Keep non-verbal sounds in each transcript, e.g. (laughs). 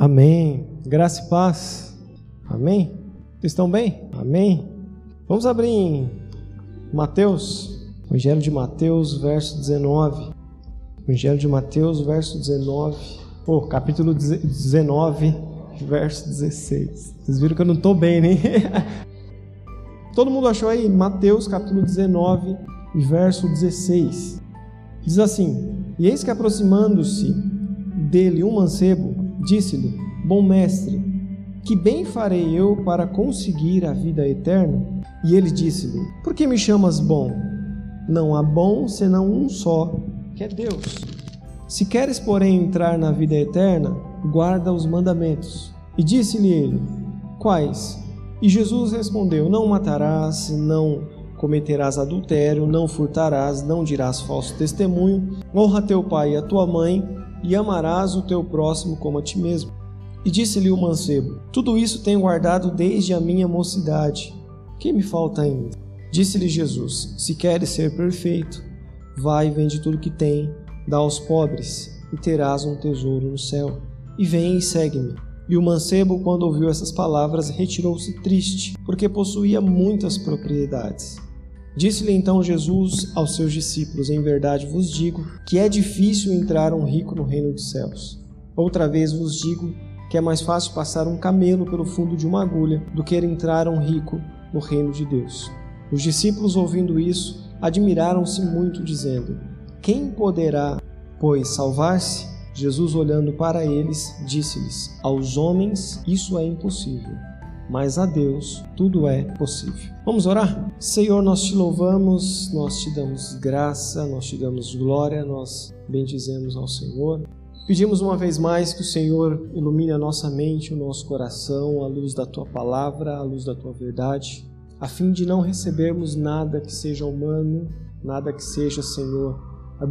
Amém. Graça e paz. Amém. Vocês estão bem? Amém. Vamos abrir em Mateus, Evangelho de Mateus, verso 19. Evangelho de Mateus, verso 19. Pô, capítulo 19, verso 16. Vocês viram que eu não estou bem, né? (laughs) Todo mundo achou aí? Mateus, capítulo 19, verso 16. Diz assim: E eis que aproximando-se dele um mancebo, disse-lhe: Bom mestre, que bem farei eu para conseguir a vida eterna? E ele disse-lhe: Por que me chamas bom? Não há bom senão um só, que é Deus. Se queres, porém, entrar na vida eterna, guarda os mandamentos. E disse-lhe ele: Quais? E Jesus respondeu: Não matarás, não cometerás adultério, não furtarás, não dirás falso testemunho, honra teu pai e a tua mãe, e amarás o teu próximo como a ti mesmo. E disse-lhe o mancebo: Tudo isso tenho guardado desde a minha mocidade. Que me falta ainda? Disse-lhe Jesus: Se queres ser perfeito, vai e vende tudo que tem, dá aos pobres, e terás um tesouro no céu. E vem e segue-me. E o mancebo, quando ouviu essas palavras, retirou-se triste, porque possuía muitas propriedades. Disse-lhe então Jesus aos seus discípulos: Em verdade vos digo que é difícil entrar um rico no reino dos céus. Outra vez vos digo que é mais fácil passar um camelo pelo fundo de uma agulha do que entrar um rico no reino de Deus. Os discípulos, ouvindo isso, admiraram-se muito, dizendo: Quem poderá, pois, salvar-se? Jesus, olhando para eles, disse-lhes: Aos homens isso é impossível, mas a Deus tudo é possível. Vamos orar? Senhor, nós te louvamos, nós te damos graça, nós te damos glória, nós bendizemos ao Senhor. Pedimos uma vez mais que o Senhor ilumine a nossa mente, o nosso coração, à luz da tua palavra, à luz da tua verdade, a fim de não recebermos nada que seja humano, nada que seja, Senhor,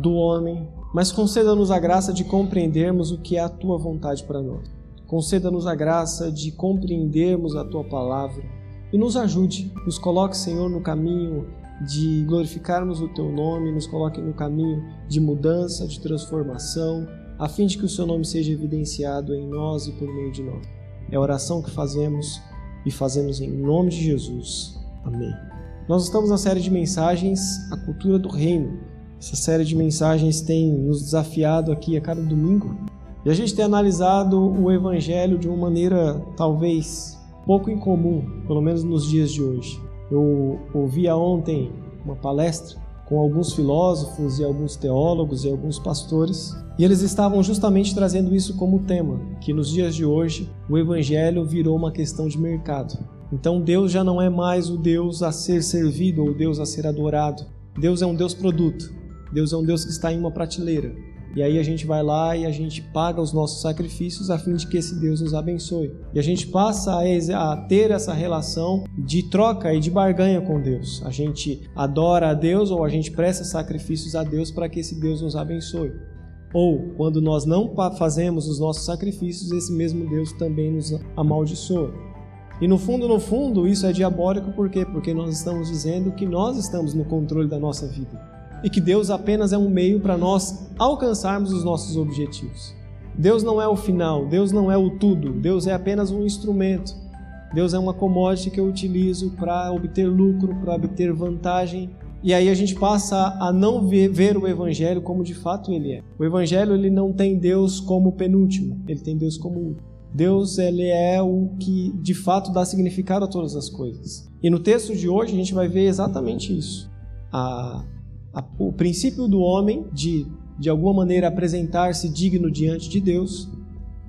do homem, mas conceda-nos a graça de compreendermos o que é a tua vontade para nós. Conceda-nos a graça de compreendermos a tua palavra e nos ajude, nos coloque, Senhor, no caminho de glorificarmos o teu nome, nos coloque no caminho de mudança, de transformação a fim de que o seu nome seja evidenciado em nós e por meio de nós. É a oração que fazemos e fazemos em nome de Jesus. Amém. Nós estamos na série de mensagens A Cultura do Reino. Essa série de mensagens tem nos desafiado aqui a cada domingo e a gente tem analisado o Evangelho de uma maneira talvez pouco incomum, pelo menos nos dias de hoje. Eu ouvia ontem uma palestra com alguns filósofos e alguns teólogos e alguns pastores, e eles estavam justamente trazendo isso como tema, que nos dias de hoje o evangelho virou uma questão de mercado. Então Deus já não é mais o Deus a ser servido ou o Deus a ser adorado. Deus é um Deus produto. Deus é um Deus que está em uma prateleira. E aí a gente vai lá e a gente paga os nossos sacrifícios a fim de que esse Deus nos abençoe. E a gente passa a, ter essa relação de troca e de barganha com Deus. A gente adora a Deus ou a gente presta sacrifícios a Deus para que esse Deus nos abençoe. Ou, quando nós não fazemos os nossos sacrifícios, esse mesmo Deus também nos amaldiçoa. E no fundo, no fundo, isso é diabólico por quê? Porque nós estamos dizendo que nós estamos no controle da nossa vida e que Deus apenas é um meio para nós alcançarmos os nossos objetivos. Deus não é o final, Deus não é o tudo, Deus é apenas um instrumento. Deus é uma commodity que eu utilizo para obter lucro, para obter vantagem. E aí a gente passa a não ver, ver, o evangelho como de fato ele é. O evangelho ele não tem Deus como penúltimo, ele tem Deus como último. Deus ele é o que de fato dá significado a todas as coisas. E no texto de hoje a gente vai ver exatamente isso. A o princípio do homem de, de alguma maneira, apresentar-se digno diante de Deus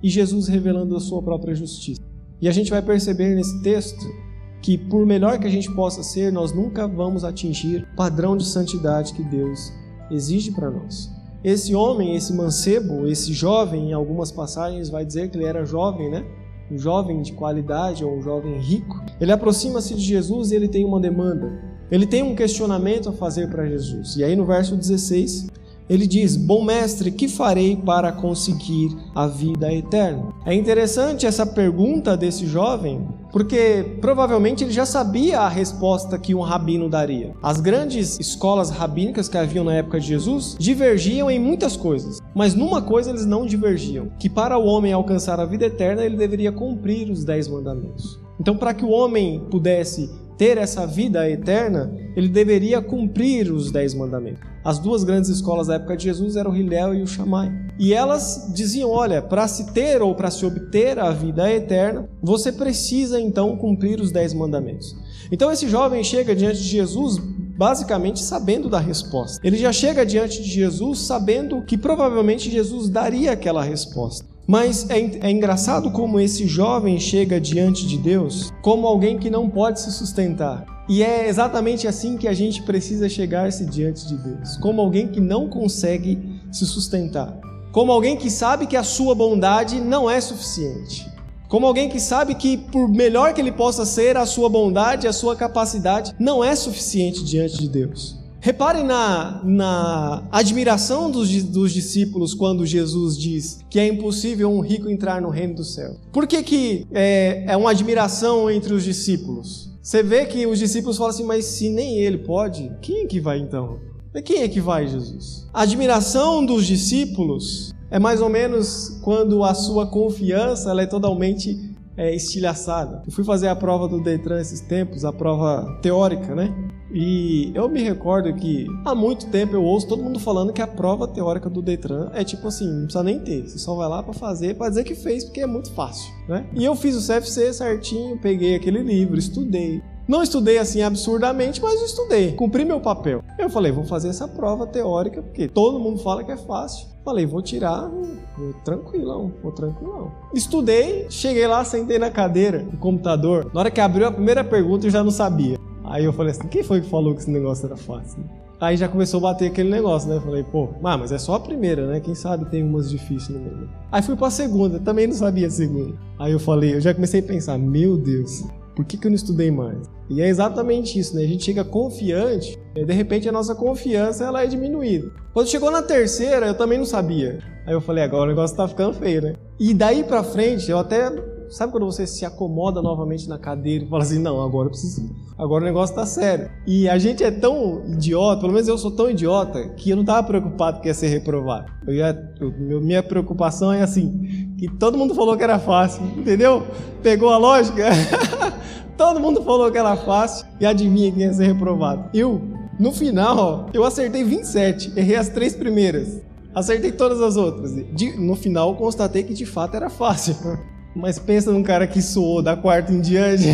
e Jesus revelando a sua própria justiça. E a gente vai perceber nesse texto que, por melhor que a gente possa ser, nós nunca vamos atingir o padrão de santidade que Deus exige para nós. Esse homem, esse mancebo, esse jovem, em algumas passagens vai dizer que ele era jovem, né? Um jovem de qualidade ou um jovem rico. Ele aproxima-se de Jesus e ele tem uma demanda. Ele tem um questionamento a fazer para Jesus. E aí no verso 16, ele diz: Bom mestre, que farei para conseguir a vida eterna? É interessante essa pergunta desse jovem, porque provavelmente ele já sabia a resposta que um rabino daria. As grandes escolas rabínicas que haviam na época de Jesus divergiam em muitas coisas, mas numa coisa eles não divergiam: que para o homem alcançar a vida eterna ele deveria cumprir os dez mandamentos. Então, para que o homem pudesse ter essa vida eterna, ele deveria cumprir os dez mandamentos. As duas grandes escolas da época de Jesus eram o Hillel e o Shammai. E elas diziam: olha, para se ter ou para se obter a vida eterna, você precisa então cumprir os dez mandamentos. Então esse jovem chega diante de Jesus basicamente sabendo da resposta. Ele já chega diante de Jesus sabendo que provavelmente Jesus daria aquela resposta. Mas é, é, engraçado como esse jovem chega diante de Deus como alguém que não pode se sustentar. E é exatamente assim que a gente precisa chegar-se diante de Deus, como alguém que não consegue se sustentar, como alguém que sabe que a sua bondade não é suficiente, como alguém que sabe que, por melhor que ele possa ser, a sua bondade, a sua capacidade não é suficiente diante de Deus. Reparem na, na admiração dos, dos, discípulos quando Jesus diz que é impossível um rico entrar no reino do céu. Por que, que é, é uma admiração entre os discípulos? Você vê que os discípulos falam assim, mas se nem ele pode, quem é que vai então? Quem é que vai, Jesus? A admiração dos discípulos é mais ou menos quando a sua confiança ela é totalmente é, estilhaçada. Eu fui fazer a prova do Detran esses tempos, a prova teórica, né? E eu me recordo que há muito tempo eu ouço todo mundo falando que a prova teórica do Detran é tipo assim, não precisa nem ter, você só vai lá para fazer, para dizer que fez porque é muito fácil, né? E eu fiz o CFC certinho, peguei aquele livro, estudei. Não estudei assim absurdamente, mas estudei, cumpri meu papel. Eu falei, vou fazer essa prova teórica porque todo mundo fala que é fácil. Falei, vou tirar, vou tranquilão, vou tranquilão. Estudei, cheguei lá, sentei na cadeira, no computador. Na hora que abriu a primeira pergunta, eu já não sabia. Aí eu falei assim, quem foi que falou que esse negócio era fácil? Aí já começou a bater aquele negócio, né? Eu falei, pô, mas é só a primeira, né? Quem sabe tem umas difíceis no meio. Aí fui pra segunda, também não sabia a segunda. Aí eu falei, eu já comecei a pensar, meu Deus, por que, que eu não estudei mais? E é exatamente isso, né? A gente chega confiante, e de repente a nossa confiança ela é diminuída. Quando chegou na terceira, eu também não sabia. Aí eu falei, agora o negócio tá ficando feio, né? E daí pra frente, eu até Sabe quando você se acomoda novamente na cadeira e fala assim: não, agora eu preciso. Agora o negócio tá sério. E a gente é tão idiota, pelo menos eu sou tão idiota, que eu não tava preocupado que ia ser reprovado. Eu ia, eu, minha preocupação é assim: que todo mundo falou que era fácil, entendeu? Pegou a lógica? (laughs) todo mundo falou que era fácil e adivinha quem ia ser reprovado? Eu. No final, eu acertei 27, errei as três primeiras. Acertei todas as outras. De, no final, constatei que de fato era fácil. (laughs) Mas pensa num cara que suou da quarta em diante.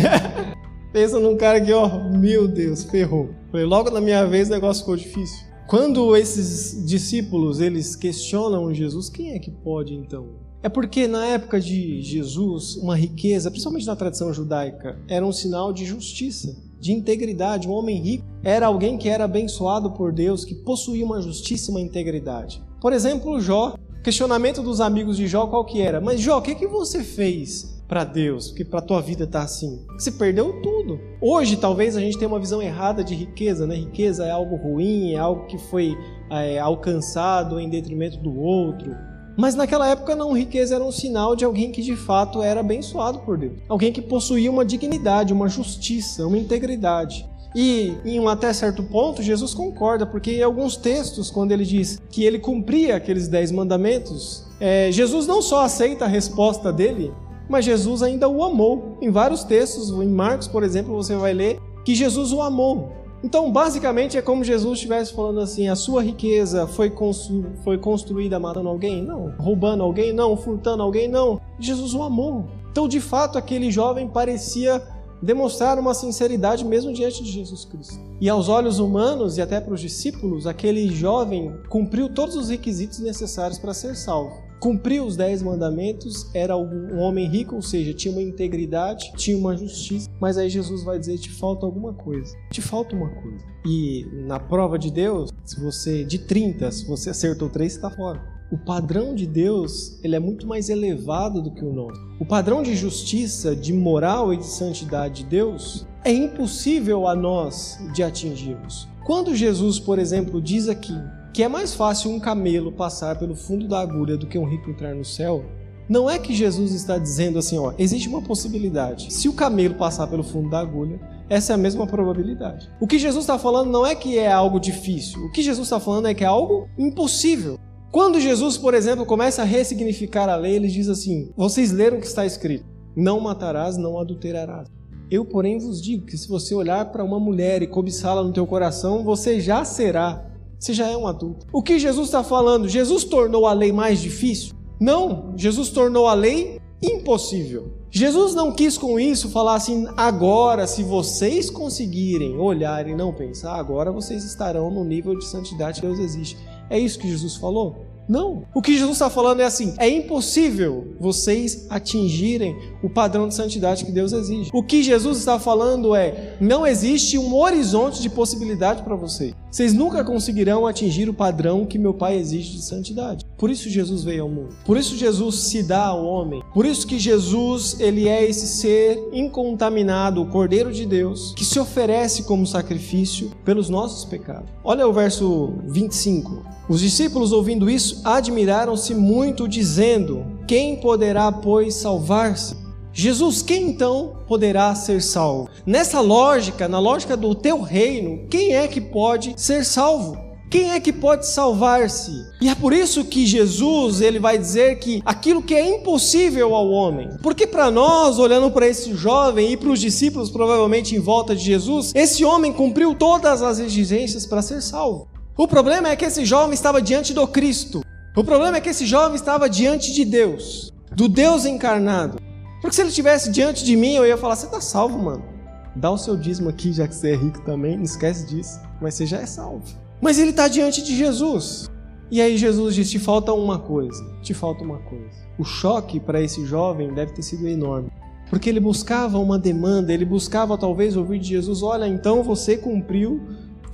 (laughs) pensa num cara que, ó, meu Deus, ferrou. Foi logo na minha vez o negócio ficou difícil. Quando esses discípulos eles questionam Jesus, quem é que pode então? É porque na época de Jesus, uma riqueza, principalmente na tradição judaica, era um sinal de justiça, de integridade. Um homem rico era alguém que era abençoado por Deus, que possuía uma justiça e uma integridade. Por exemplo, Jó questionamento dos amigos de Jó qual que era? Mas Jó, o que, que você fez para Deus? Porque para tua vida tá assim. Você perdeu tudo. Hoje talvez a gente tenha uma visão errada de riqueza, né? Riqueza é algo ruim, é algo que foi é, alcançado em detrimento do outro. Mas naquela época não, riqueza era um sinal de alguém que de fato era abençoado por Deus. Alguém que possuía uma dignidade, uma justiça, uma integridade. E em até certo ponto, Jesus concorda, porque em alguns textos, quando ele diz que ele cumpria aqueles dez mandamentos, é, Jesus não só aceita a resposta dele, mas Jesus ainda o amou. Em vários textos, em Marcos, por exemplo, você vai ler que Jesus o amou. Então, basicamente, é como Jesus estivesse falando assim: a sua riqueza foi, constru foi construída matando alguém? Não. Roubando alguém? Não. Furtando alguém? Não. Jesus o amou. Então, de fato, aquele jovem parecia demonstrar uma sinceridade mesmo diante de Jesus Cristo. E aos olhos humanos e até para os discípulos, aquele jovem cumpriu todos os requisitos necessários para ser salvo. Cumpriu os dez mandamentos, era um homem rico, ou seja, tinha uma integridade, tinha uma justiça, mas aí Jesus vai dizer: te falta alguma coisa, te falta uma coisa. E na prova de Deus, se você, de 30, se você acertou três, está fora o padrão de Deus ele é muito mais elevado do que o nosso. O padrão de justiça, de moral e de santidade de Deus é impossível a nós de atingirmos. Quando Jesus, por exemplo, diz aqui que é mais fácil um camelo passar pelo fundo da agulha do que um rico entrar no céu, não é que Jesus está dizendo assim, ó, existe uma possibilidade. Se o camelo passar pelo fundo da agulha, essa é a mesma probabilidade. O que Jesus está falando não é que é algo difícil. O que Jesus está falando é que é algo impossível. Quando Jesus, por exemplo, começa a ressignificar a lei, ele diz assim: Vocês leram o que está escrito: Não matarás, não adulterarás. Eu, porém, vos digo que se você olhar para uma mulher e cobiçá-la no teu coração, você já será, você já é um adulto. O que Jesus está falando? Jesus tornou a lei mais difícil? Não, Jesus tornou a lei impossível. Jesus não quis com isso falar assim, agora, se vocês conseguirem olhar e não pensar, agora vocês estarão no nível de santidade que Deus existe. É isso que Jesus falou? Não. O que Jesus está falando é assim: é impossível vocês atingirem o padrão de santidade que Deus exige. O que Jesus está falando é: não existe um horizonte de possibilidade para vocês. Vocês nunca conseguirão atingir o padrão que meu Pai exige de santidade. Por isso Jesus veio ao mundo. Por isso Jesus se dá ao homem. Por isso que Jesus, ele é esse ser incontaminado, o Cordeiro de Deus, que se oferece como sacrifício pelos nossos pecados. Olha o verso 25. Os discípulos ouvindo isso admiraram-se muito dizendo: Quem poderá pois salvar-se? Jesus, quem então poderá ser salvo? Nessa lógica, na lógica do teu reino, quem é que pode ser salvo? Quem é que pode salvar-se? E é por isso que Jesus ele vai dizer que aquilo que é impossível ao homem. Porque para nós, olhando para esse jovem e para os discípulos provavelmente em volta de Jesus, esse homem cumpriu todas as exigências para ser salvo. O problema é que esse jovem estava diante do Cristo. O problema é que esse jovem estava diante de Deus, do Deus encarnado. Porque se ele estivesse diante de mim, eu ia falar: você está salvo, mano. Dá o seu dízimo aqui, já que você é rico também, não esquece disso. Mas você já é salvo. Mas ele está diante de Jesus. E aí Jesus diz: te falta uma coisa, te falta uma coisa. O choque para esse jovem deve ter sido enorme. Porque ele buscava uma demanda, ele buscava talvez ouvir de Jesus: olha, então você cumpriu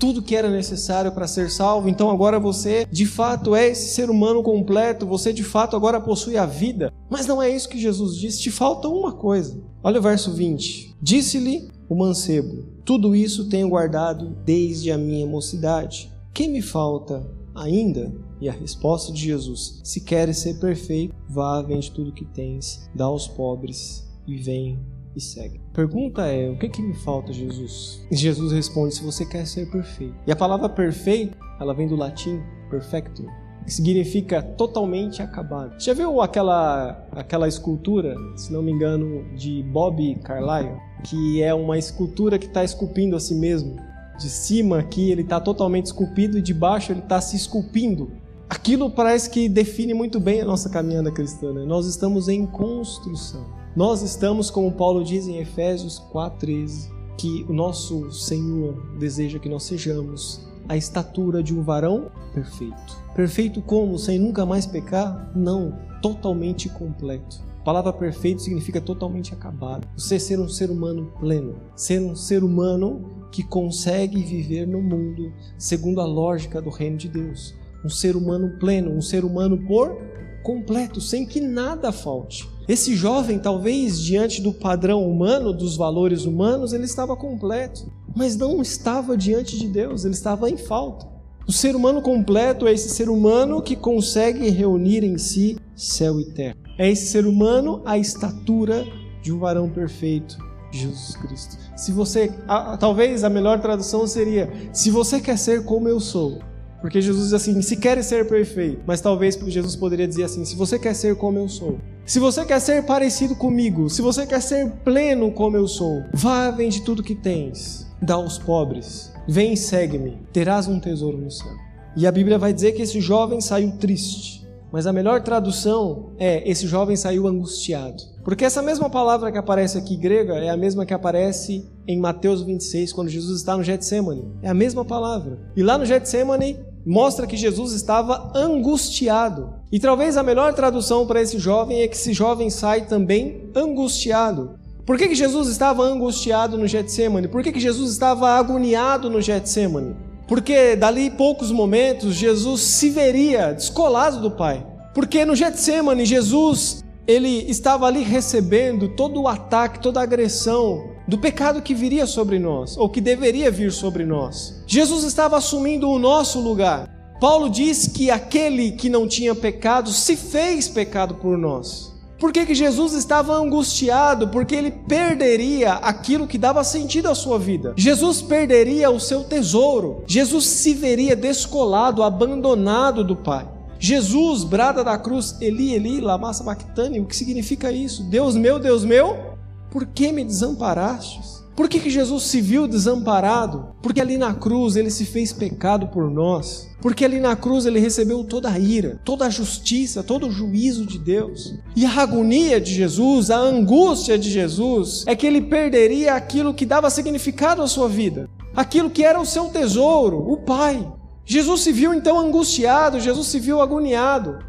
tudo que era necessário para ser salvo, então agora você de fato é esse ser humano completo, você de fato agora possui a vida. Mas não é isso que Jesus disse, te falta uma coisa. Olha o verso 20: Disse-lhe o mancebo: Tudo isso tenho guardado desde a minha mocidade. Que me falta ainda? E a resposta de Jesus: Se queres ser perfeito, vá, vende tudo que tens, dá aos pobres e vem e segue. Pergunta é: o que, que me falta, Jesus? E Jesus responde: se você quer ser perfeito. E a palavra perfeito, ela vem do latim perfecto, que significa totalmente acabado. Já viu aquela aquela escultura, se não me engano, de Bob Carlyle, que é uma escultura que está esculpindo a si mesmo? De cima aqui ele está totalmente esculpido e de baixo ele está se esculpindo. Aquilo parece que define muito bem a nossa caminhada cristã. Né? Nós estamos em construção. Nós estamos, como Paulo diz em Efésios 4,13, que o nosso Senhor deseja que nós sejamos a estatura de um varão perfeito. Perfeito como? Sem nunca mais pecar? Não, totalmente completo. A palavra perfeito significa totalmente acabado. Você ser um ser humano pleno, ser um ser humano que consegue viver no mundo segundo a lógica do reino de Deus. Um ser humano pleno, um ser humano por completo, sem que nada falte. Esse jovem, talvez diante do padrão humano, dos valores humanos, ele estava completo, mas não estava diante de Deus, ele estava em falta. O ser humano completo é esse ser humano que consegue reunir em si céu e terra. É esse ser humano a estatura de um varão perfeito, Jesus Cristo. Se você, a, talvez a melhor tradução seria: se você quer ser como eu sou, porque Jesus diz assim: se queres ser perfeito. Mas talvez Jesus poderia dizer assim: se você quer ser como eu sou. Se você quer ser parecido comigo, se você quer ser pleno como eu sou, vá, vende tudo que tens, dá aos pobres, vem e segue-me, terás um tesouro no céu. E a Bíblia vai dizer que esse jovem saiu triste, mas a melhor tradução é: esse jovem saiu angustiado. Porque essa mesma palavra que aparece aqui grega é a mesma que aparece em Mateus 26, quando Jesus está no Getsemane. É a mesma palavra. E lá no Getsemane, mostra que Jesus estava angustiado. E talvez a melhor tradução para esse jovem é que esse jovem sai também angustiado. Por que, que Jesus estava angustiado no Getsemane? Por que, que Jesus estava agoniado no Getsemane? Porque dali poucos momentos Jesus se veria descolado do Pai. Porque no Getsemane Jesus ele estava ali recebendo todo o ataque, toda a agressão do pecado que viria sobre nós, ou que deveria vir sobre nós. Jesus estava assumindo o nosso lugar. Paulo diz que aquele que não tinha pecado se fez pecado por nós. Por que, que Jesus estava angustiado? Porque ele perderia aquilo que dava sentido à sua vida. Jesus perderia o seu tesouro. Jesus se veria descolado, abandonado do Pai. Jesus brada da cruz, Eli, Eli, lama sabachthani. O que significa isso? Deus meu, Deus meu, por que me desamparastes? Por que, que Jesus se viu desamparado? Porque ali na cruz ele se fez pecado por nós. Porque ali na cruz ele recebeu toda a ira, toda a justiça, todo o juízo de Deus. E a agonia de Jesus, a angústia de Jesus, é que ele perderia aquilo que dava significado à sua vida, aquilo que era o seu tesouro, o Pai. Jesus se viu então angustiado, Jesus se viu agoniado.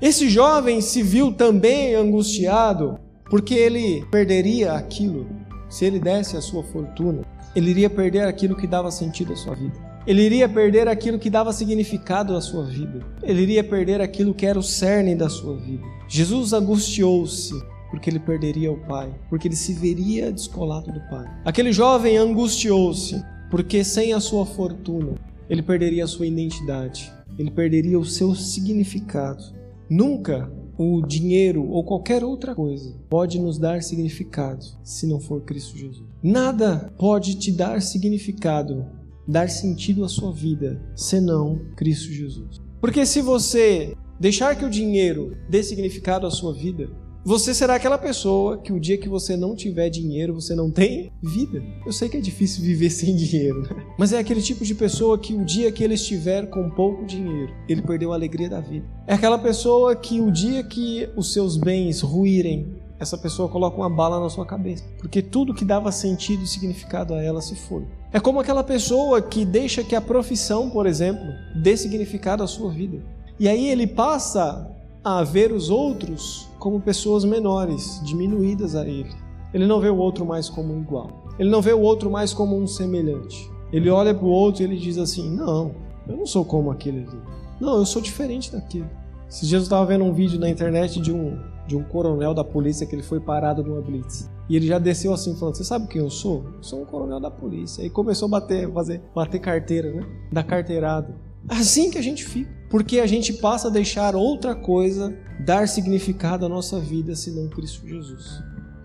Esse jovem se viu também angustiado, porque ele perderia aquilo se ele desse a sua fortuna, ele iria perder aquilo que dava sentido à sua vida. Ele iria perder aquilo que dava significado à sua vida. Ele iria perder aquilo que era o cerne da sua vida. Jesus angustiou-se porque ele perderia o Pai, porque ele se veria descolado do Pai. Aquele jovem angustiou-se porque sem a sua fortuna ele perderia a sua identidade, ele perderia o seu significado. Nunca o dinheiro ou qualquer outra coisa pode nos dar significado se não for Cristo Jesus. Nada pode te dar significado, dar sentido à sua vida, senão Cristo Jesus. Porque se você deixar que o dinheiro dê significado à sua vida, você será aquela pessoa que o dia que você não tiver dinheiro, você não tem vida. Eu sei que é difícil viver (laughs) sem dinheiro, né? mas é aquele tipo de pessoa que o dia que ele estiver com pouco dinheiro, ele perdeu a alegria da vida. É aquela pessoa que o dia que os seus bens ruírem, essa pessoa coloca uma bala na sua cabeça, porque tudo que dava sentido e significado a ela se foi. É como aquela pessoa que deixa que a profissão, por exemplo, dê significado à sua vida. E aí ele passa a ver os outros como pessoas menores, diminuídas a ele. Ele não vê o outro mais como um igual. Ele não vê o outro mais como um semelhante. Ele olha para o outro e ele diz assim: Não, eu não sou como aquele ali. Não, eu sou diferente daquele. Esses dias eu estava vendo um vídeo na internet de um, de um coronel da polícia que ele foi parado numa blitz. E ele já desceu assim, falando: Você sabe quem eu sou? Eu sou um coronel da polícia. E começou a bater, fazer, bater carteira, né? Da carteirada. Assim que a gente fica. Porque a gente passa a deixar outra coisa dar significado à nossa vida senão Cristo Jesus.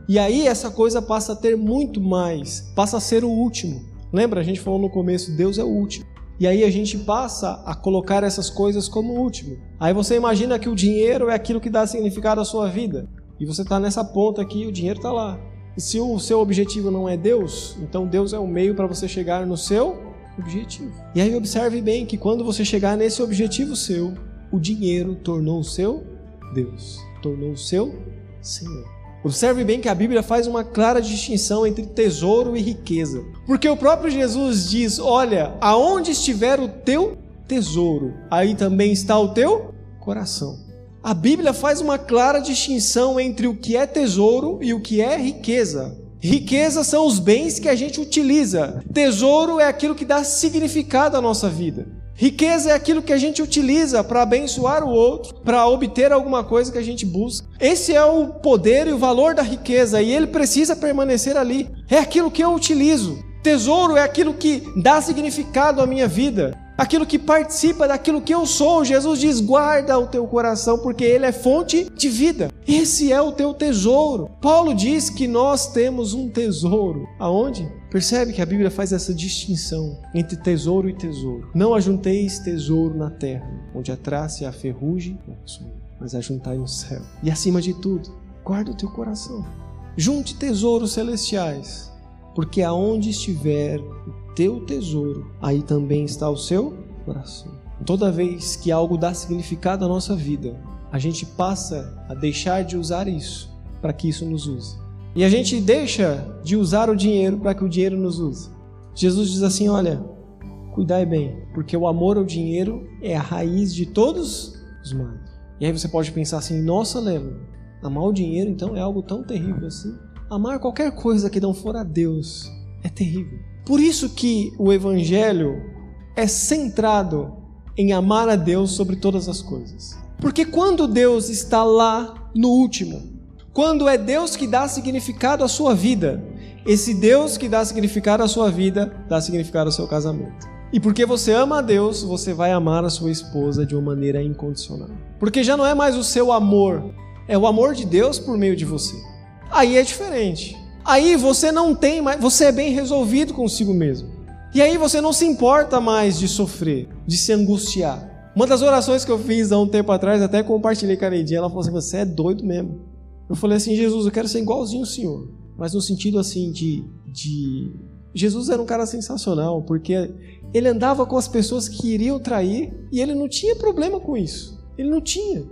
E aí essa coisa passa a ter muito mais, passa a ser o último. Lembra? A gente falou no começo: Deus é o último. E aí a gente passa a colocar essas coisas como último. Aí você imagina que o dinheiro é aquilo que dá significado à sua vida. E você está nessa ponta aqui o dinheiro está lá. E se o seu objetivo não é Deus, então Deus é o meio para você chegar no seu objetivo. E aí observe bem que quando você chegar nesse objetivo seu, o dinheiro tornou o seu Deus, tornou o seu Senhor. Observe bem que a Bíblia faz uma clara distinção entre tesouro e riqueza. Porque o próprio Jesus diz: Olha, aonde estiver o teu tesouro, aí também está o teu coração. A Bíblia faz uma clara distinção entre o que é tesouro e o que é riqueza. Riqueza são os bens que a gente utiliza. Tesouro é aquilo que dá significado à nossa vida. Riqueza é aquilo que a gente utiliza para abençoar o outro, para obter alguma coisa que a gente busca. Esse é o poder e o valor da riqueza e ele precisa permanecer ali. É aquilo que eu utilizo. Tesouro é aquilo que dá significado à minha vida aquilo que participa daquilo que eu sou. Jesus diz: guarda o teu coração, porque ele é fonte de vida. Esse é o teu tesouro. Paulo diz que nós temos um tesouro. Aonde? Percebe que a Bíblia faz essa distinção entre tesouro e tesouro. Não ajunteis tesouro na terra, onde a traça e a ferrugem mas ajuntai no céu. E acima de tudo, guarda o teu coração. Junte tesouros celestiais, porque aonde estiver o teu tesouro, aí também está o seu coração. Toda vez que algo dá significado à nossa vida, a gente passa a deixar de usar isso para que isso nos use. E a gente deixa de usar o dinheiro para que o dinheiro nos use. Jesus diz assim: olha, cuidai bem, porque o amor ao dinheiro é a raiz de todos os males. E aí você pode pensar assim: nossa, Lelo, amar o dinheiro então é algo tão terrível assim? Amar qualquer coisa que não for a Deus é terrível. Por isso que o evangelho é centrado em amar a Deus sobre todas as coisas. Porque quando Deus está lá no último, quando é Deus que dá significado à sua vida, esse Deus que dá significado à sua vida dá significado ao seu casamento. E porque você ama a Deus, você vai amar a sua esposa de uma maneira incondicional. Porque já não é mais o seu amor, é o amor de Deus por meio de você. Aí é diferente. Aí você não tem mais, você é bem resolvido consigo mesmo. E aí você não se importa mais de sofrer, de se angustiar. Uma das orações que eu fiz há um tempo atrás, até compartilhei com a Neidinha, ela falou assim: Você é doido mesmo. Eu falei assim: Jesus, eu quero ser igualzinho o Senhor. Mas no sentido assim de, de Jesus era um cara sensacional, porque ele andava com as pessoas que iriam trair e ele não tinha problema com isso. Ele não tinha.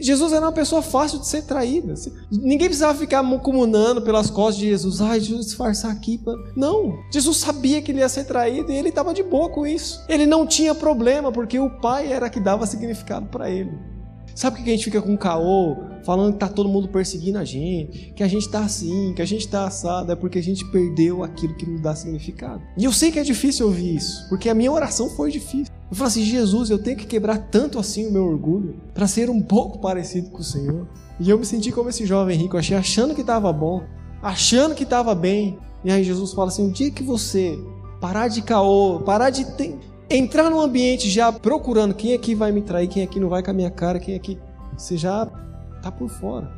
Jesus era uma pessoa fácil de ser traída. Ninguém precisava ficar comunando pelas costas de Jesus. Ai, eu disfarçar aqui. Não. Jesus sabia que ele ia ser traído e ele estava de boa com isso. Ele não tinha problema, porque o Pai era que dava significado para ele. Sabe por que a gente fica com caô, falando que tá todo mundo perseguindo a gente, que a gente tá assim, que a gente tá assado? É porque a gente perdeu aquilo que nos dá significado. E eu sei que é difícil ouvir isso, porque a minha oração foi difícil. Eu falo assim, Jesus, eu tenho que quebrar tanto assim o meu orgulho para ser um pouco parecido com o Senhor. E eu me senti como esse jovem rico, achei achando que estava bom, achando que estava bem. E aí Jesus fala assim: o dia que você parar de caô, parar de entrar no ambiente já procurando quem aqui vai me trair, quem aqui não vai com a minha cara, quem aqui, você já tá por fora.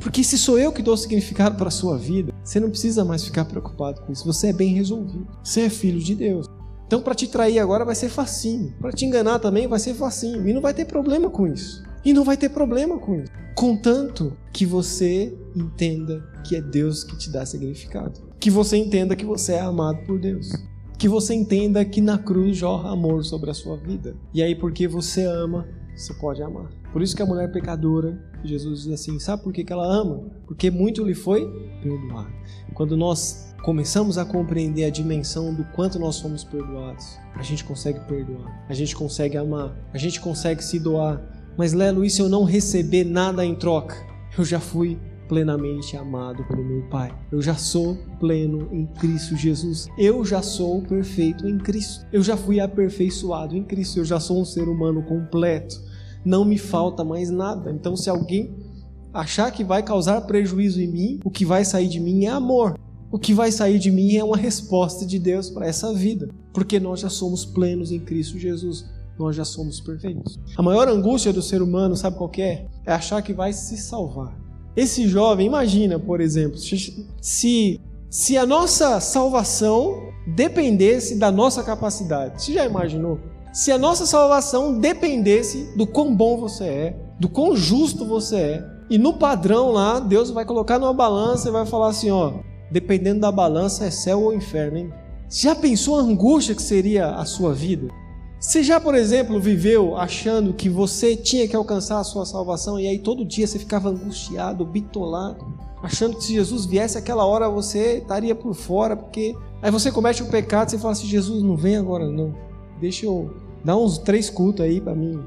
Porque se sou eu que dou significado para a sua vida, você não precisa mais ficar preocupado com isso. Você é bem resolvido. Você é filho de Deus. Então, para te trair agora vai ser facinho. Para te enganar também vai ser facinho. E não vai ter problema com isso. E não vai ter problema com isso. Contanto que você entenda que é Deus que te dá significado. Que você entenda que você é amado por Deus. Que você entenda que na cruz jorra amor sobre a sua vida. E aí, porque você ama, você pode amar. Por isso que a mulher pecadora, Jesus diz assim: sabe por que, ela ama? Porque muito lhe foi perdoado. Quando nós começamos a compreender a dimensão do quanto nós somos perdoados, a gente consegue perdoar, a gente consegue amar, a gente consegue se doar. Mas Lelo, e se eu não receber nada em troca? Eu já fui plenamente amado pelo meu Pai. Eu já sou pleno em Cristo Jesus. Eu já sou perfeito em Cristo. Eu já fui aperfeiçoado em Cristo. Eu já sou um ser humano completo. Não me falta mais nada. Então, se alguém achar que vai causar prejuízo em mim, o que vai sair de mim é amor. O que vai sair de mim é uma resposta de Deus para essa vida, porque nós já somos plenos em Cristo Jesus. Nós já somos perfeitos. A maior angústia do ser humano, sabe qual é? É achar que vai se salvar. Esse jovem, imagina, por exemplo, se se a nossa salvação dependesse da nossa capacidade. Você já imaginou? Se a nossa salvação dependesse do quão bom você é, do quão justo você é, e no padrão lá, Deus vai colocar numa balança e vai falar assim, ó, dependendo da balança é céu ou inferno, hein? Já pensou a angústia que seria a sua vida? Você já, por exemplo, viveu achando que você tinha que alcançar a sua salvação e aí todo dia você ficava angustiado, bitolado, achando que se Jesus viesse aquela hora você estaria por fora, porque aí você comete um pecado e você fala assim: Jesus, não vem agora não, deixa eu dar uns três cultos aí para mim,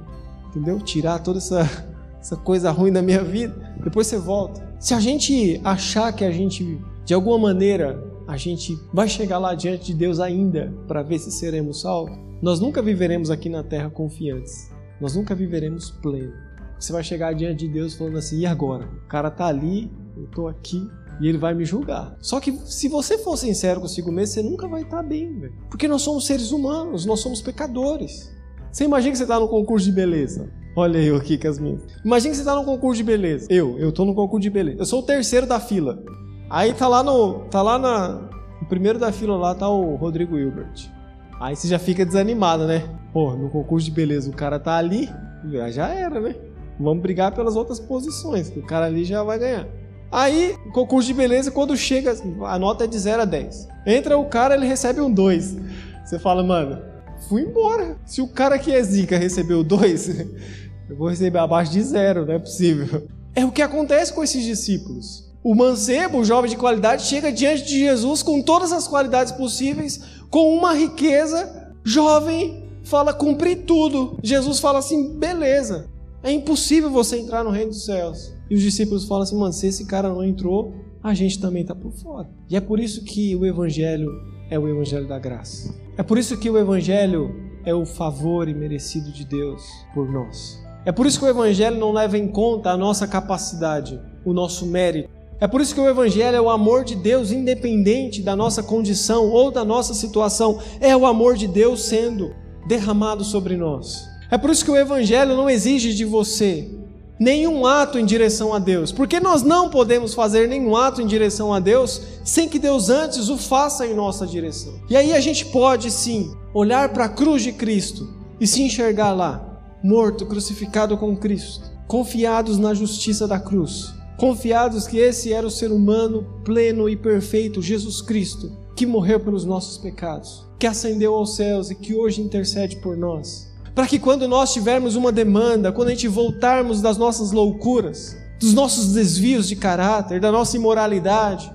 entendeu? Tirar toda essa, (laughs) essa coisa ruim da minha vida, depois você volta. Se a gente achar que a gente de alguma maneira a gente vai chegar lá diante de Deus ainda para ver se seremos salvos, nós nunca viveremos aqui na terra confiantes. Nós nunca viveremos pleno. Você vai chegar diante de Deus falando assim: e agora? O cara tá ali, eu tô aqui, e ele vai me julgar. Só que se você for sincero consigo mesmo, você nunca vai estar tá bem, velho. Porque nós somos seres humanos, nós somos pecadores. Você imagina que você está no concurso de beleza. Olha eu aqui com as minhas. Imagina que você está no concurso de beleza. Eu, eu tô no concurso de beleza. Eu sou o terceiro da fila. Aí tá lá no. Tá lá na. No primeiro da fila lá tá o Rodrigo Hilbert. Aí você já fica desanimado, né? Pô, no concurso de beleza o cara tá ali, já era, né? Vamos brigar pelas outras posições, que o cara ali já vai ganhar. Aí, concurso de beleza, quando chega, a nota é de 0 a 10. Entra o cara, ele recebe um 2. Você fala, mano, fui embora. Se o cara que é zica recebeu 2, (laughs) eu vou receber abaixo de zero, não é possível. É o que acontece com esses discípulos. O mancebo, o jovem de qualidade, chega diante de Jesus com todas as qualidades possíveis, com uma riqueza, jovem, fala cumprir tudo. Jesus fala assim: beleza, é impossível você entrar no reino dos céus. E os discípulos falam assim: mano, se esse cara não entrou, a gente também está por fora. E é por isso que o evangelho é o evangelho da graça. É por isso que o evangelho é o favor imerecido de Deus por nós. É por isso que o evangelho não leva em conta a nossa capacidade, o nosso mérito É por isso que o Evangelho é o amor de Deus, independente da nossa condição ou da nossa situação, é o amor de Deus sendo derramado sobre nós. É por isso que o Evangelho não exige de você nenhum ato em direção a Deus, porque nós não podemos fazer nenhum ato em direção a Deus sem que Deus antes o faça em nossa direção. E aí a gente pode sim olhar para a cruz de Cristo e se enxergar lá, morto, crucificado com Cristo, confiados na justiça da cruz, confiados que esse era o ser humano pleno e perfeito, Jesus Cristo, que morreu pelos nossos pecados, que ascendeu aos céus e que hoje intercede por nós para que quando nós tivermos uma demanda, quando a gente voltarmos das nossas loucuras, dos nossos desvios de caráter, da nossa imoralidade,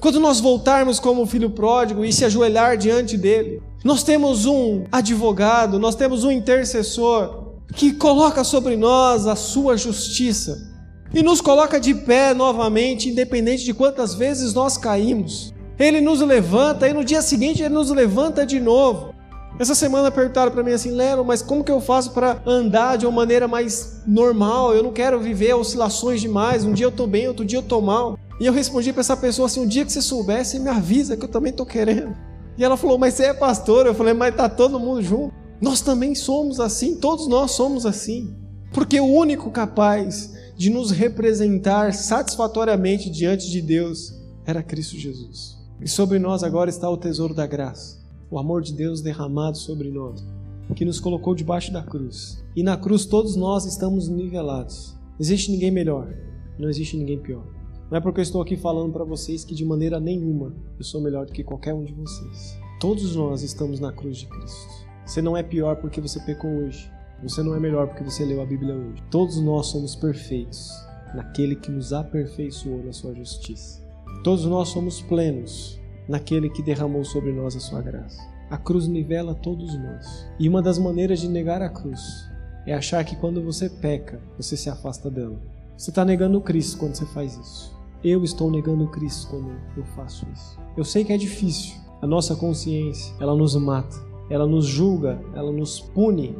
quando nós voltarmos como filho pródigo e se ajoelhar diante dele, nós temos um advogado, nós temos um intercessor que coloca sobre nós a sua justiça e nos coloca de pé novamente, independente de quantas vezes nós caímos. Ele nos levanta e no dia seguinte ele nos levanta de novo. Essa semana perguntaram para mim assim, Lero, mas como que eu faço para andar de uma maneira mais normal? Eu não quero viver oscilações demais. Um dia eu tô bem, outro dia eu tô mal. E eu respondi para essa pessoa assim: um dia que você soubesse, me avisa que eu também tô querendo. E ela falou: mas você é pastor? Eu falei: mas tá todo mundo junto. Nós também somos assim, todos nós somos assim. Porque o único capaz de nos representar satisfatoriamente diante de Deus era Cristo Jesus. E sobre nós agora está o tesouro da graça o amor de Deus derramado sobre nós, que nos colocou debaixo da cruz. E na cruz todos nós estamos nivelados. Não existe ninguém melhor, não existe ninguém pior. Não é porque eu estou aqui falando para vocês que de maneira nenhuma eu sou melhor do que qualquer um de vocês. Todos nós estamos na cruz de Cristo. Você não é pior porque você pecou hoje. Você não é melhor porque você leu a Bíblia hoje. Todos nós somos perfeitos naquele que nos aperfeiçoou na sua justiça. Todos nós somos plenos naquele que derramou sobre nós a sua graça. A cruz nivela todos nós. E uma das maneiras de negar a cruz é achar que quando você peca, você se afasta dela. Você está negando Cristo quando você faz isso. Eu estou negando Cristo quando eu faço isso. Eu sei que é difícil. A nossa consciência, ela nos mata, ela nos julga, ela nos pune,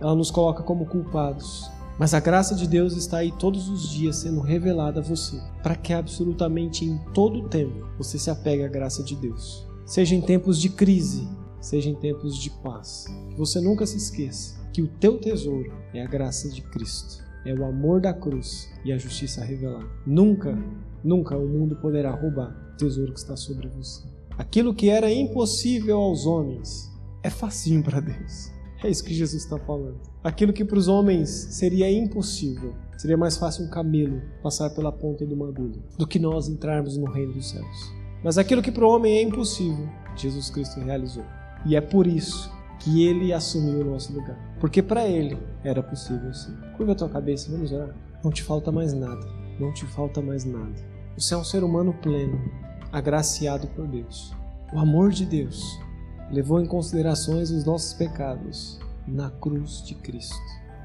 ela nos coloca como culpados. Mas a graça de Deus está aí todos os dias sendo revelada a você, para que absolutamente em todo tempo você se apegue à graça de Deus. Seja em tempos de crise, seja em tempos de paz. Que você nunca se esqueça que o teu tesouro é a graça de Cristo, é o amor da cruz e a justiça revelada. Nunca, nunca o mundo poderá roubar o tesouro que está sobre você. Aquilo que era impossível aos homens é facinho para Deus. É isso que Jesus está falando. Aquilo que para os homens seria impossível, seria mais fácil um camelo passar pela ponta de uma agulha do que nós entrarmos no reino dos céus. Mas aquilo que para o homem é impossível, Jesus Cristo realizou. E é por isso que ele assumiu o nosso lugar. Porque para ele era possível sim. Curva a tua cabeça, vamos orar. Não te falta mais nada. Não te falta mais nada. Você é um ser humano pleno, agraciado por Deus. O amor de Deus levou em considerações os nossos pecados na cruz de Cristo.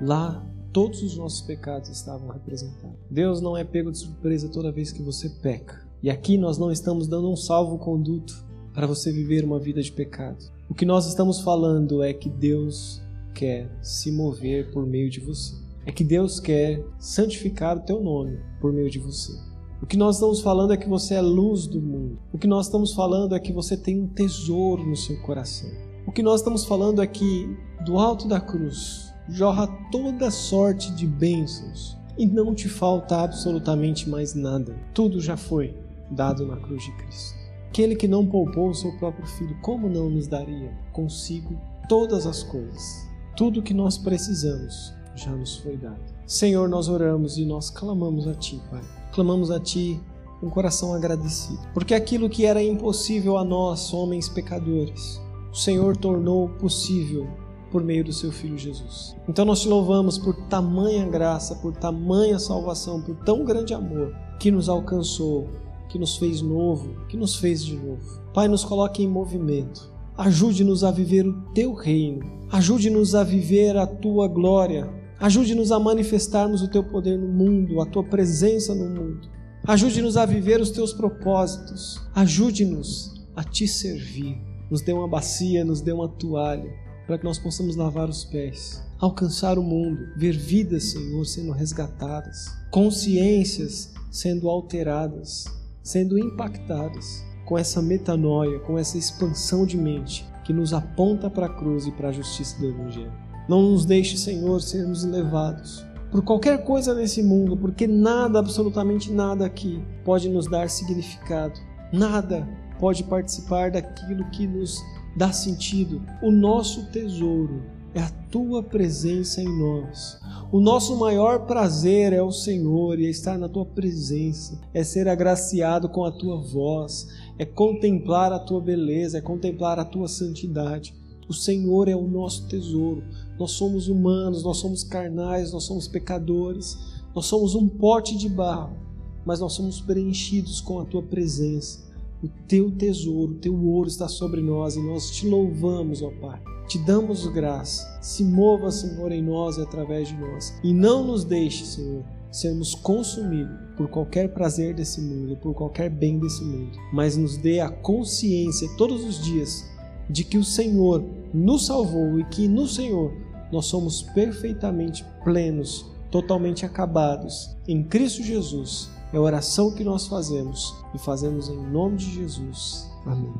Lá, todos os nossos pecados estavam representados. Deus não é pego de surpresa toda vez que você peca. E aqui nós não estamos dando um salvo-conduto para você viver uma vida de pecado. O que nós estamos falando é que Deus quer se mover por meio de você. É que Deus quer santificar o teu nome por meio de você. O que nós estamos falando é que você é luz do mundo. O que nós estamos falando é que você tem um tesouro no seu coração. O que nós estamos falando é que do alto da cruz jorra toda sorte de bênçãos e não te falta absolutamente mais nada. Tudo já foi dado na cruz de Cristo. Aquele que não poupou o seu próprio filho, como não nos daria consigo todas as coisas? Tudo que nós precisamos já nos foi dado. Senhor, nós oramos e nós clamamos a Ti, Pai clamamos a Ti com um coração agradecido, porque aquilo que era impossível a nós, homens pecadores, o Senhor tornou possível por meio do Seu Filho Jesus. Então nós te louvamos por tamanha graça, por tamanha salvação, por tão grande amor que nos alcançou, que nos fez novo, que nos fez de novo. Pai, nos coloque em movimento. Ajude-nos a viver o teu reino. Ajude-nos a viver a tua glória Ajude-nos a manifestarmos o teu poder no mundo, a tua presença no mundo. Ajude-nos a viver os teus propósitos. Ajude-nos a te servir. Nos dê uma bacia, nos dê uma toalha, para que nós possamos lavar os pés, alcançar o mundo, ver vidas, Senhor, sendo resgatadas, consciências sendo alteradas, sendo impactadas com essa metanoia, com essa expansão de mente que nos aponta para a cruz e para a justiça do Evangelho. Não nos deixe, Senhor, sermos levados por qualquer coisa nesse mundo, porque nada, absolutamente nada aqui pode nos dar significado, nada pode participar daquilo que nos dá sentido. O nosso tesouro é a tua presença em nós. O nosso maior prazer é o Senhor e é estar na tua presença, é ser agraciado com a tua voz, é contemplar a tua beleza, é contemplar a tua santidade. O Senhor é o nosso tesouro. Nós somos humanos, nós somos carnais, nós somos pecadores, nós somos um pote de barro, mas nós somos preenchidos com a tua presença. O teu tesouro, o teu ouro está sobre nós e nós te louvamos, ó Pai. Te damos graça. Se mova, Senhor, em nós e através de nós. E não nos deixe, Senhor, sermos consumidos por qualquer prazer desse mundo, por qualquer bem desse mundo, mas nos dê a consciência todos os dias de que o Senhor nos salvou e que no Senhor nós somos perfeitamente plenos, totalmente acabados em Cristo Jesus. É a oração que nós fazemos e fazemos em nome de Jesus. Amém.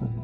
Amém.